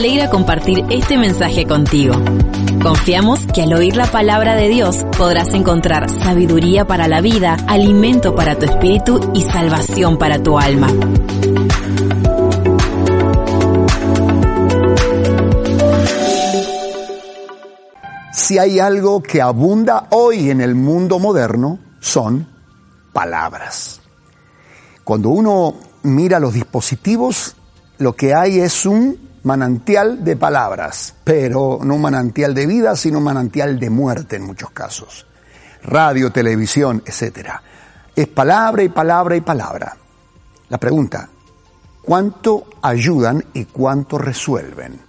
Alegra compartir este mensaje contigo. Confiamos que al oír la palabra de Dios podrás encontrar sabiduría para la vida, alimento para tu espíritu y salvación para tu alma. Si hay algo que abunda hoy en el mundo moderno, son palabras. Cuando uno mira los dispositivos, lo que hay es un manantial de palabras, pero no un manantial de vida, sino un manantial de muerte en muchos casos. Radio, televisión, etcétera. Es palabra y palabra y palabra. La pregunta, ¿cuánto ayudan y cuánto resuelven?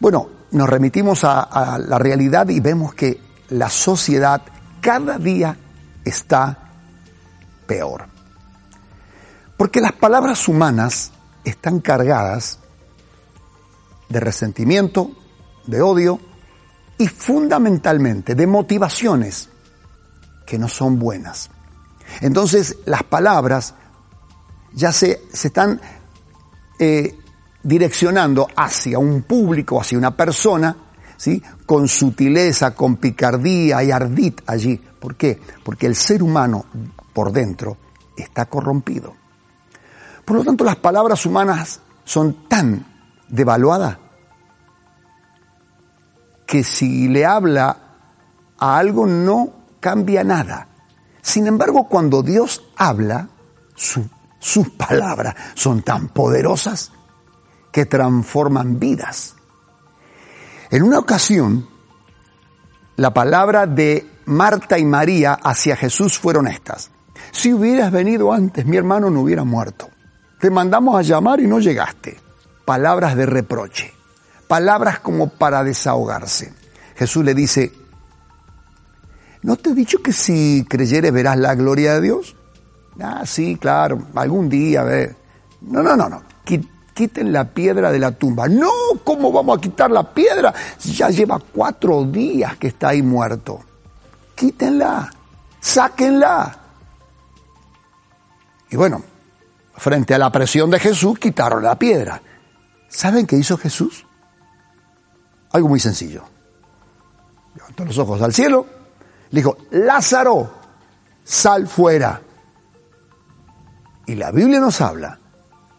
Bueno, nos remitimos a, a la realidad y vemos que la sociedad cada día está peor. Porque las palabras humanas están cargadas de resentimiento, de odio y fundamentalmente de motivaciones que no son buenas. Entonces las palabras ya se, se están eh, direccionando hacia un público, hacia una persona, ¿sí? con sutileza, con picardía y ardid allí. ¿Por qué? Porque el ser humano por dentro está corrompido. Por lo tanto, las palabras humanas son tan devaluadas que si le habla a algo no cambia nada. Sin embargo, cuando Dios habla, su- sus palabras son tan poderosas que transforman vidas. En una ocasión, la palabra de Marta y María hacia Jesús fueron estas. Si hubieras venido antes, mi hermano no hubiera muerto. Te mandamos a llamar y no llegaste. Palabras de reproche, palabras como para desahogarse. Jesús le dice, ¿no te he dicho que si creyeres verás la gloria de Dios? Ah, sí, claro, algún día, a ver. No, no, no, no. Qui- Quiten la piedra de la tumba. No, ¿cómo vamos a quitar la piedra? Ya lleva cuatro días que está ahí muerto. Quítenla, sáquenla. Y bueno, frente a la presión de Jesús, quitaron la piedra. ¿Saben qué hizo Jesús? Algo muy sencillo. Levantó los ojos al cielo, le dijo, Lázaro, sal fuera. Y la Biblia nos habla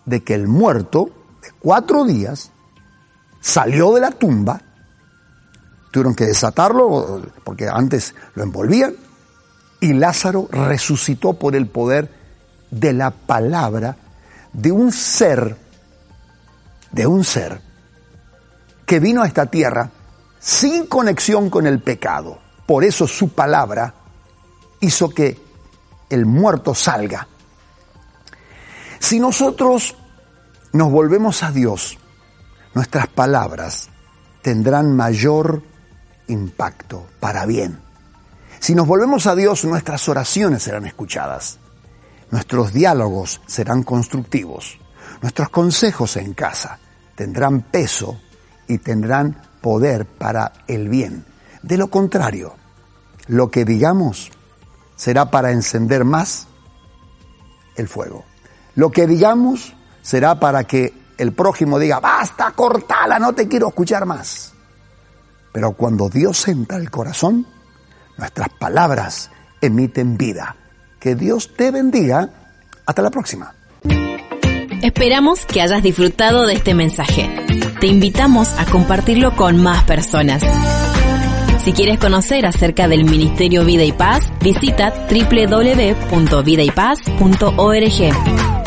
de que el muerto de cuatro días salió de la tumba, tuvieron que desatarlo porque antes lo envolvían, y Lázaro resucitó por el poder de la palabra de un ser, de un ser que vino a esta tierra sin conexión con el pecado. Por eso su palabra hizo que el muerto salga. Si nosotros nos volvemos a Dios, nuestras palabras tendrán mayor impacto para bien. Si nos volvemos a Dios, nuestras oraciones serán escuchadas. Nuestros diálogos serán constructivos. Nuestros consejos en casa tendrán peso y tendrán poder para el bien. De lo contrario, lo que digamos será para encender más el fuego. Lo que digamos será para que el prójimo diga, basta, cortala, no te quiero escuchar más. Pero cuando Dios entra al corazón, nuestras palabras emiten vida. Que Dios te bendiga. Hasta la próxima. Esperamos que hayas disfrutado de este mensaje. Te invitamos a compartirlo con más personas. Si quieres conocer acerca del Ministerio Vida y Paz, visita www.vidaypaz.org.